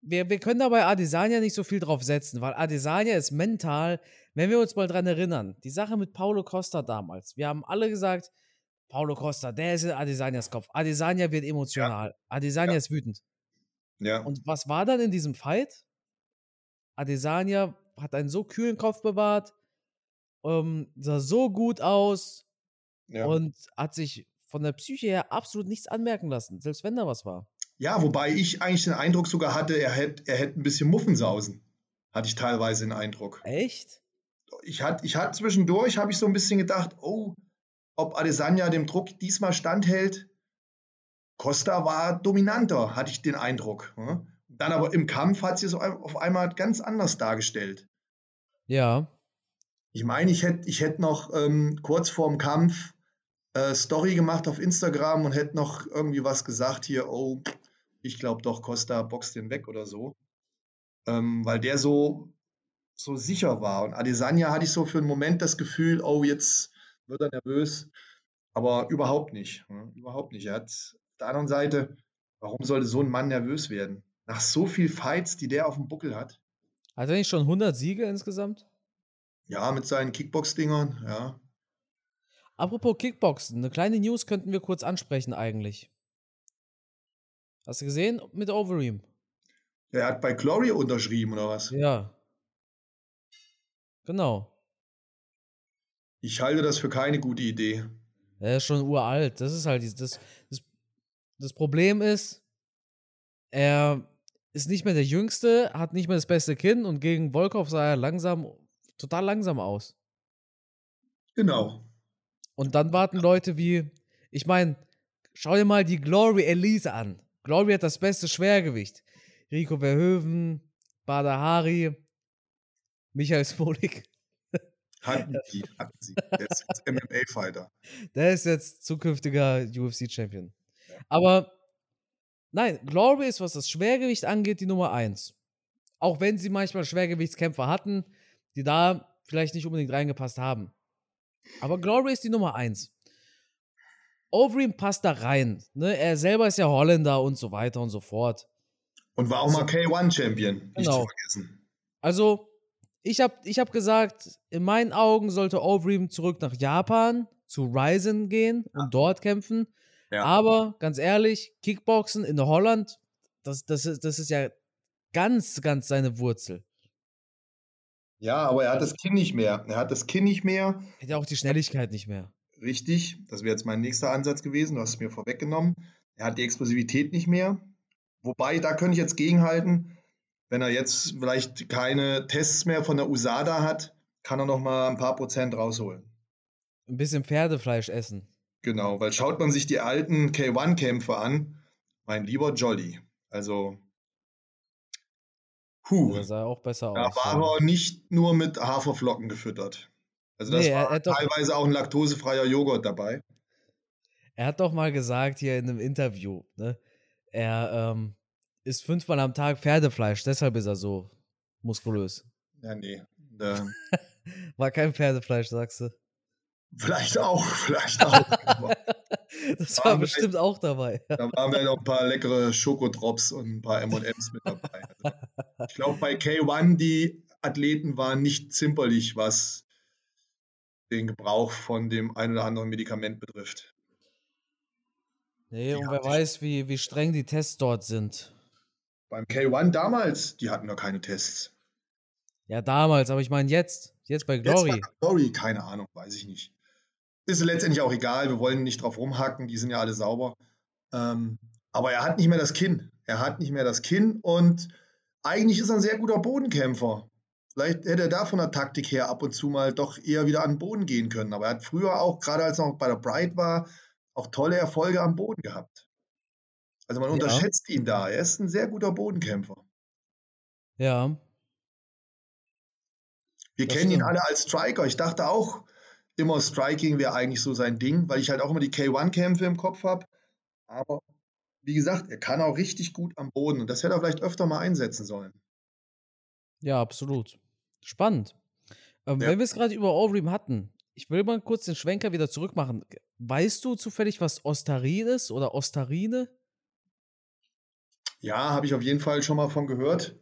wir, wir können da bei Adesanya nicht so viel drauf setzen, weil Adesanya ist mental, wenn wir uns mal dran erinnern, die Sache mit Paulo Costa damals. Wir haben alle gesagt, Paulo Costa, der ist in Adesanyas Kopf. Adesanya wird emotional. Adesanya Ja. ist wütend. ja. Und was war dann in diesem Fight? Adesanya hat einen so kühlen Kopf bewahrt, ähm, sah so gut aus ja. und hat sich von der Psyche her absolut nichts anmerken lassen, selbst wenn da was war. Ja, wobei ich eigentlich den Eindruck sogar hatte, er hätte er hätt ein bisschen Muffensausen. Hatte ich teilweise den Eindruck. Echt? Ich hatte ich hat zwischendurch, habe ich so ein bisschen gedacht, oh, ob Adesanya dem Druck diesmal standhält. Costa war dominanter, hatte ich den Eindruck. ne? Dann aber im Kampf hat sie es auf einmal ganz anders dargestellt. Ja. Ich meine, ich hätte ich hätt noch ähm, kurz vorm Kampf äh, Story gemacht auf Instagram und hätte noch irgendwie was gesagt hier, oh, ich glaube doch, Costa boxt den weg oder so. Ähm, weil der so, so sicher war. Und Adesanya hatte ich so für einen Moment das Gefühl, oh, jetzt wird er nervös. Aber überhaupt nicht. Ne? Überhaupt nicht. Er hat auf der anderen Seite, warum sollte so ein Mann nervös werden? Nach so viel Fights, die der auf dem Buckel hat. Hat er nicht schon 100 Siege insgesamt? Ja, mit seinen Kickbox-Dingern, ja. Apropos Kickboxen, eine kleine News könnten wir kurz ansprechen eigentlich. Hast du gesehen mit Overeem? Er hat bei Glory unterschrieben, oder was? Ja. Genau. Ich halte das für keine gute Idee. Er ist schon uralt. Das ist halt das, das, das Problem ist, er ist nicht mehr der Jüngste, hat nicht mehr das beste Kinn und gegen Volkov sah er langsam, total langsam aus. Genau. Und dann warten Leute wie, ich meine, schau dir mal die Glory Elise an. Glory hat das beste Schwergewicht. Rico Verhoeven, Bader Hari, Michael Smolik. Hatten die, hatten sie. Der ist jetzt MMA-Fighter. Der ist jetzt zukünftiger UFC-Champion. Aber nein, Glory ist, was das Schwergewicht angeht, die Nummer 1. Auch wenn sie manchmal Schwergewichtskämpfer hatten, die da vielleicht nicht unbedingt reingepasst haben. Aber Glory ist die Nummer 1. Overeem passt da rein. Ne? Er selber ist ja Holländer und so weiter und so fort. Und war auch mal K1-Champion, nicht genau. zu vergessen. Also, ich habe ich hab gesagt, in meinen Augen sollte Overeem zurück nach Japan zu Ryzen gehen und ja. dort kämpfen. Ja. Aber ganz ehrlich, Kickboxen in Holland, das, das, ist, das ist ja ganz, ganz seine Wurzel. Ja, aber er hat das Kinn nicht mehr. Er hat das Kinn nicht mehr. Er hat ja auch die Schnelligkeit nicht mehr. Richtig, das wäre jetzt mein nächster Ansatz gewesen. Du hast es mir vorweggenommen. Er hat die Explosivität nicht mehr. Wobei, da könnte ich jetzt gegenhalten. Wenn er jetzt vielleicht keine Tests mehr von der USADA hat, kann er noch mal ein paar Prozent rausholen. Ein bisschen Pferdefleisch essen. Genau, weil schaut man sich die alten K1-Kämpfe an, mein lieber Jolly. Also, puh. Der sah auch besser da aus. Da war er nicht nur mit Haferflocken gefüttert. Also, das nee, war teilweise auch ein laktosefreier Joghurt dabei. Er hat doch mal gesagt hier in einem Interview, ne? Er ähm, isst fünfmal am Tag Pferdefleisch, deshalb ist er so muskulös. Ja, nee. Da War kein Pferdefleisch, sagst du? Vielleicht auch, vielleicht auch. das war bestimmt wir, auch dabei. da waren wir noch ein paar leckere Schokodrops und ein paar M&M's mit dabei. Also, ich glaube, bei K1, die Athleten waren nicht zimperlich, was den Gebrauch von dem ein oder anderen Medikament betrifft. Nee, die und wer weiß, wie, wie streng die Tests dort sind. Beim K1 damals, die hatten noch keine Tests. Ja, damals, aber ich meine jetzt. Jetzt bei Glory. Jetzt bei Glory, keine Ahnung, weiß ich nicht. Ist letztendlich auch egal, wir wollen nicht drauf rumhacken, die sind ja alle sauber. Ähm, aber er hat nicht mehr das Kinn. Er hat nicht mehr das Kinn und eigentlich ist er ein sehr guter Bodenkämpfer. Vielleicht hätte er da von der Taktik her ab und zu mal doch eher wieder an den Boden gehen können. Aber er hat früher auch, gerade als er noch bei der Bright war, auch tolle Erfolge am Boden gehabt. Also man ja. unterschätzt ihn da. Er ist ein sehr guter Bodenkämpfer. Ja. Wir das kennen stimmt. ihn alle als Striker. Ich dachte auch immer, Striking wäre eigentlich so sein Ding, weil ich halt auch immer die K1-Kämpfe im Kopf habe. Aber wie gesagt, er kann auch richtig gut am Boden und das hätte er vielleicht öfter mal einsetzen sollen. Ja, absolut. Spannend. Ähm, ja. Wenn wir es gerade über Overeem hatten, ich will mal kurz den Schwenker wieder zurückmachen. Weißt du zufällig, was Ostarin ist oder Ostarine? Ja, habe ich auf jeden Fall schon mal von gehört.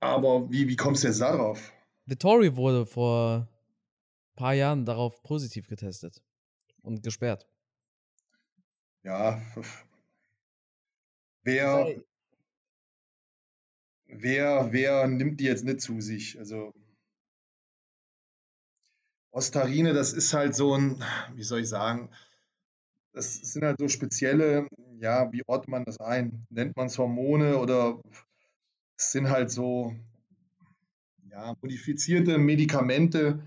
Aber wie, wie kommst du jetzt darauf? Vittori wurde vor ein paar Jahren darauf positiv getestet und gesperrt. Ja. Wer, wer, wer nimmt die jetzt nicht zu sich? Also Ostarine, das ist halt so ein, wie soll ich sagen, das sind halt so spezielle, ja, wie ordnet man das ein? Nennt man es Hormone oder es sind halt so ja, modifizierte Medikamente,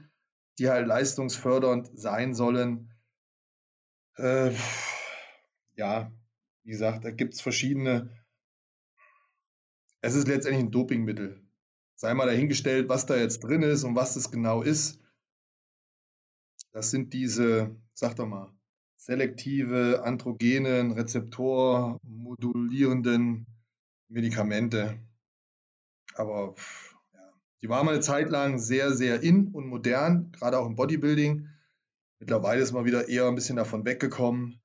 die halt leistungsfördernd sein sollen. Äh, ja, wie gesagt, da gibt es verschiedene. Es ist letztendlich ein Dopingmittel. sei mal dahingestellt, was da jetzt drin ist und was das genau ist. Das sind diese, sag doch mal, selektive, androgenen, rezeptormodulierenden Medikamente. Aber ja, die waren mal eine Zeit lang sehr, sehr in und modern, gerade auch im Bodybuilding. Mittlerweile ist man wieder eher ein bisschen davon weggekommen.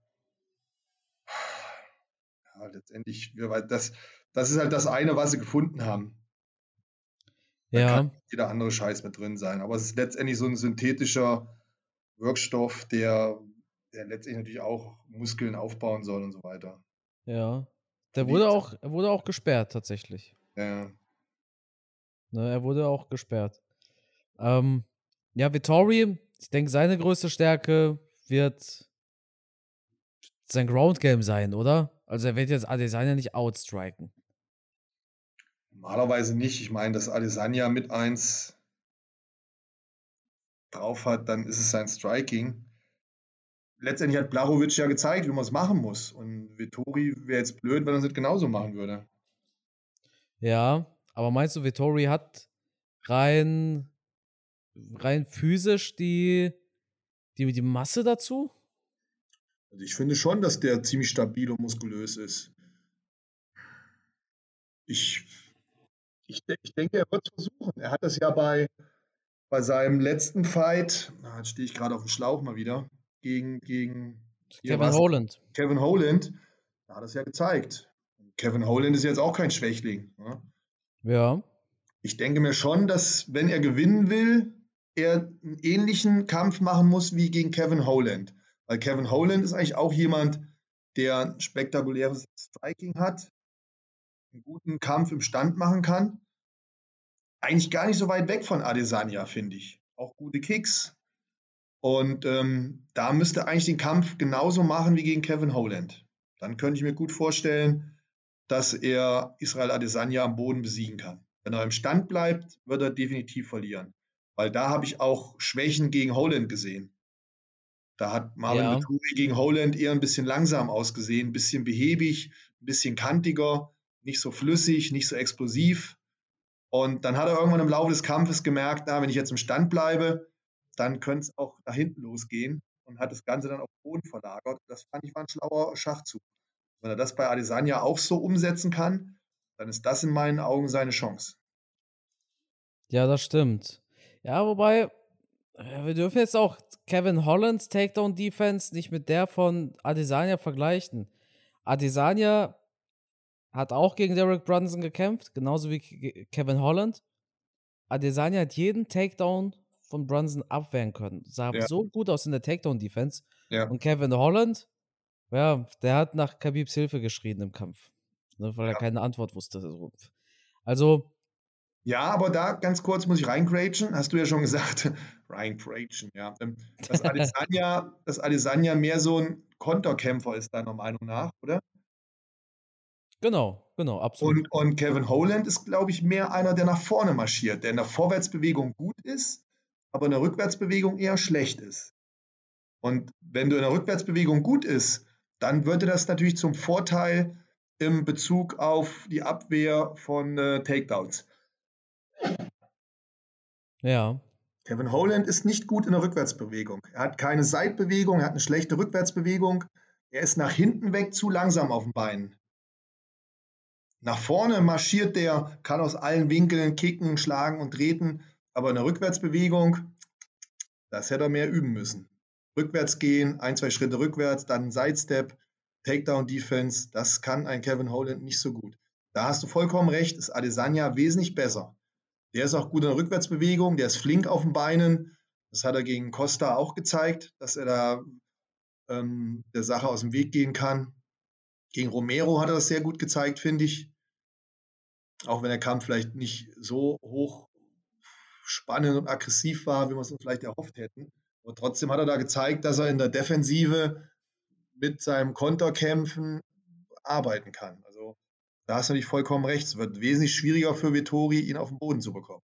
Ja, letztendlich, das, das ist halt das eine, was sie gefunden haben. Da Ja, kann jeder andere Scheiß mit drin sein. Aber es ist letztendlich so ein synthetischer Wirkstoff, der, der letztendlich natürlich auch Muskeln aufbauen soll und so weiter. ja. Der wurde auch, er wurde auch gesperrt, tatsächlich. Ja, Ne, er wurde auch gesperrt. Ähm, ja, Vittori, ich denke, seine größte Stärke wird sein Ground Game sein, oder? Also er wird jetzt Adesanya nicht outstriken. Normalerweise nicht. Ich meine, dass Adesanya mit eins drauf hat, dann ist es sein Striking. Letztendlich hat Blachowicz ja gezeigt, wie man es machen muss. Und Vittori wäre jetzt blöd, wenn er es nicht genauso machen würde. Ja, aber meinst du, Vittori hat rein, rein physisch die, die, die Masse dazu? Also ich finde schon, dass der ziemlich stabil und muskulös ist. Ich, ich, ich denke, er wird es versuchen. Er hat das ja bei, bei seinem letzten Fight, na, jetzt stehe ich gerade auf dem Schlauch mal wieder, gegen, gegen Kevin Holland. Kevin Holland, da hat er es ja gezeigt. Kevin Holland ist jetzt auch kein Schwächling. Ne? Ja. Ich denke mir schon, dass wenn er gewinnen will, er einen ähnlichen Kampf machen muss wie gegen Kevin Holland. Weil Kevin Holland ist eigentlich auch jemand, der ein spektakuläres Striking hat, einen guten Kampf im Stand machen kann. Eigentlich gar nicht so weit weg von Adesanya, finde ich. Auch gute Kicks. Und ähm, da müsste er eigentlich den Kampf genauso machen wie gegen Kevin Holland. Dann könnte ich mir gut vorstellen, dass er Israel Adesanya am Boden besiegen kann. Wenn er im Stand bleibt, wird er definitiv verlieren. Weil da habe ich auch Schwächen gegen Holland gesehen. Da hat Marvin Ja. Gegen Holland eher ein bisschen langsam ausgesehen, ein bisschen behäbig, ein bisschen kantiger, nicht so flüssig, nicht so explosiv. Und dann hat er irgendwann im Laufe des Kampfes gemerkt, na, wenn ich jetzt im Stand bleibe, dann könnte es auch nach hinten losgehen und hat das Ganze dann auf den Boden verlagert. Das fand ich war ein schlauer Schachzug. Wenn er das bei Adesanya auch so umsetzen kann, dann ist das in meinen Augen seine Chance. Ja, das stimmt. Ja, wobei, äh, wir dürfen jetzt auch Kevin Hollands Takedown-Defense nicht mit der von Adesanya vergleichen. Adesanya hat auch gegen Derek Brunson gekämpft, genauso wie Ke- Kevin Holland. Adesanya hat jeden Takedown von Brunson abwehren können. Sah Ja. so gut aus in der Takedown-Defense. Ja. Und Kevin Holland, ja, der hat nach Khabibs Hilfe geschrien im Kampf. Ne, weil er Ja. keine Antwort wusste. Also, Ja, aber da ganz kurz muss ich reingrätschen. Hast du ja schon gesagt, reingrätschen, ja. Ähm, Dass Adesanya, dass Adesanya mehr so ein Konterkämpfer ist, deiner Meinung nach, oder? Genau, genau, absolut. Und, und Kevin Holland ist, glaube ich, mehr einer, der nach vorne marschiert, der in der Vorwärtsbewegung gut ist, aber in der Rückwärtsbewegung eher schlecht ist. Und wenn du in der Rückwärtsbewegung gut ist, dann würde das natürlich zum Vorteil im Bezug auf die Abwehr von äh, Takedowns. Ja, Kevin Holland ist nicht gut in der Rückwärtsbewegung. Er hat keine Seitbewegung, er hat eine schlechte Rückwärtsbewegung. Er ist nach hinten weg zu langsam auf den Beinen. Nach vorne marschiert der, kann aus allen Winkeln kicken, schlagen und treten, aber in der Rückwärtsbewegung, das hätte er mehr üben müssen. Rückwärts gehen, ein, zwei Schritte rückwärts, dann ein Sidestep, Takedown Defense, das kann ein Kevin Holland nicht so gut. Da hast du vollkommen recht, ist Adesanya wesentlich besser. Der ist auch gut in der Rückwärtsbewegung, der ist flink auf den Beinen. Das hat er gegen Costa auch gezeigt, dass er da ähm, der Sache aus dem Weg gehen kann. Gegen Romero hat er das sehr gut gezeigt, finde ich. Auch wenn der Kampf vielleicht nicht so hoch spannend und aggressiv war, wie wir es uns vielleicht erhofft hätten. Aber trotzdem hat er da gezeigt, dass er in der Defensive mit seinem Konterkämpfen arbeiten kann. Also da hast du nicht vollkommen recht. Es wird wesentlich schwieriger für Vittori, ihn auf den Boden zu bekommen.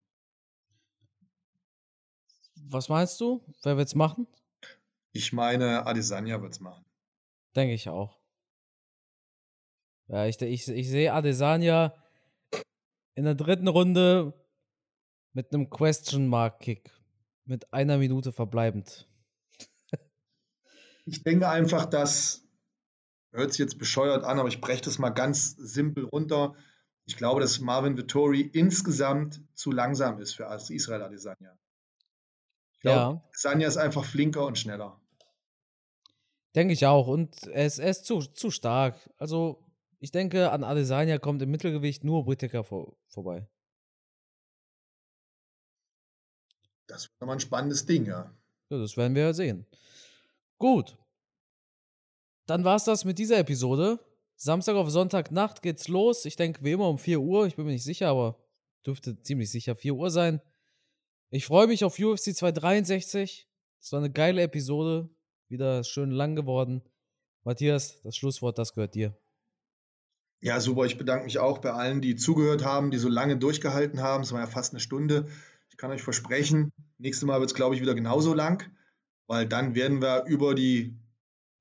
was meinst du? Wer wird's machen? Ich meine, Adesanya wird es machen. Denke ich auch. Ja, ich, ich, ich sehe Adesanya in der dritten Runde Mit einem Question Mark Kick. Mit einer Minute verbleibend. ich denke einfach, dass, hört sich jetzt bescheuert an, aber ich breche das mal ganz simpel runter. Ich glaube, dass Marvin Vittori insgesamt zu langsam ist für Israel Adesanya. Ich glaube, ja. Adesanya ist einfach flinker und schneller. Denke ich auch. Und er ist, er ist zu, zu stark. Also, ich denke, an Adesanya kommt im Mittelgewicht nur Whittaker vor, vorbei. Das wird nochmal ein spannendes Ding, ja. ja. Das werden wir ja sehen. Gut. Dann war es das mit dieser Episode. Samstag auf Sonntagnacht geht's los. Ich denke, wie immer um 4 Uhr. Ich bin mir nicht sicher, aber dürfte ziemlich sicher 4 Uhr sein. Ich freue mich auf UFC 263. Das war eine geile Episode. Wieder schön lang geworden. Matthias, das Schlusswort, das gehört dir. Ja, super. Ich bedanke mich auch bei allen, die zugehört haben, die so lange durchgehalten haben. Es war ja fast eine Stunde. Ich kann euch versprechen, nächstes Mal wird es, glaube ich, wieder genauso lang, weil dann werden wir über die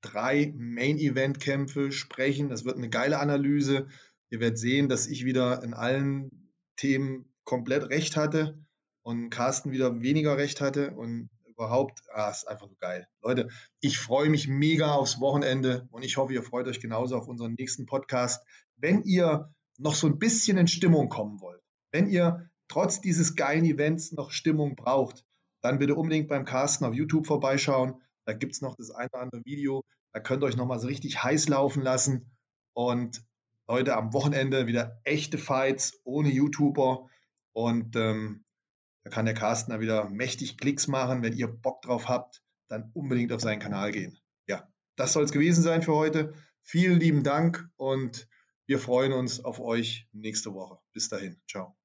drei Main-Event-Kämpfe sprechen. Das wird eine geile Analyse. Ihr werdet sehen, dass ich wieder in allen Themen komplett recht hatte und Carsten wieder weniger recht hatte und überhaupt, ah, ist einfach nur geil. Leute, ich freue mich mega aufs Wochenende und ich hoffe, ihr freut euch genauso auf unseren nächsten Podcast. Wenn ihr noch so ein bisschen in Stimmung kommen wollt, wenn ihr trotz dieses geilen Events noch Stimmung braucht, dann bitte unbedingt beim Carsten auf YouTube vorbeischauen. Da gibt es noch das eine oder andere Video. Da könnt ihr euch nochmal so richtig heiß laufen lassen. Und Leute, am Wochenende wieder echte Fights ohne YouTuber. Und ähm, da kann der Carsten da wieder mächtig Klicks machen. Wenn ihr Bock drauf habt, dann unbedingt auf seinen Kanal gehen. Ja, das soll es gewesen sein für heute. Vielen lieben Dank und wir freuen uns auf euch nächste Woche. Bis dahin. Ciao.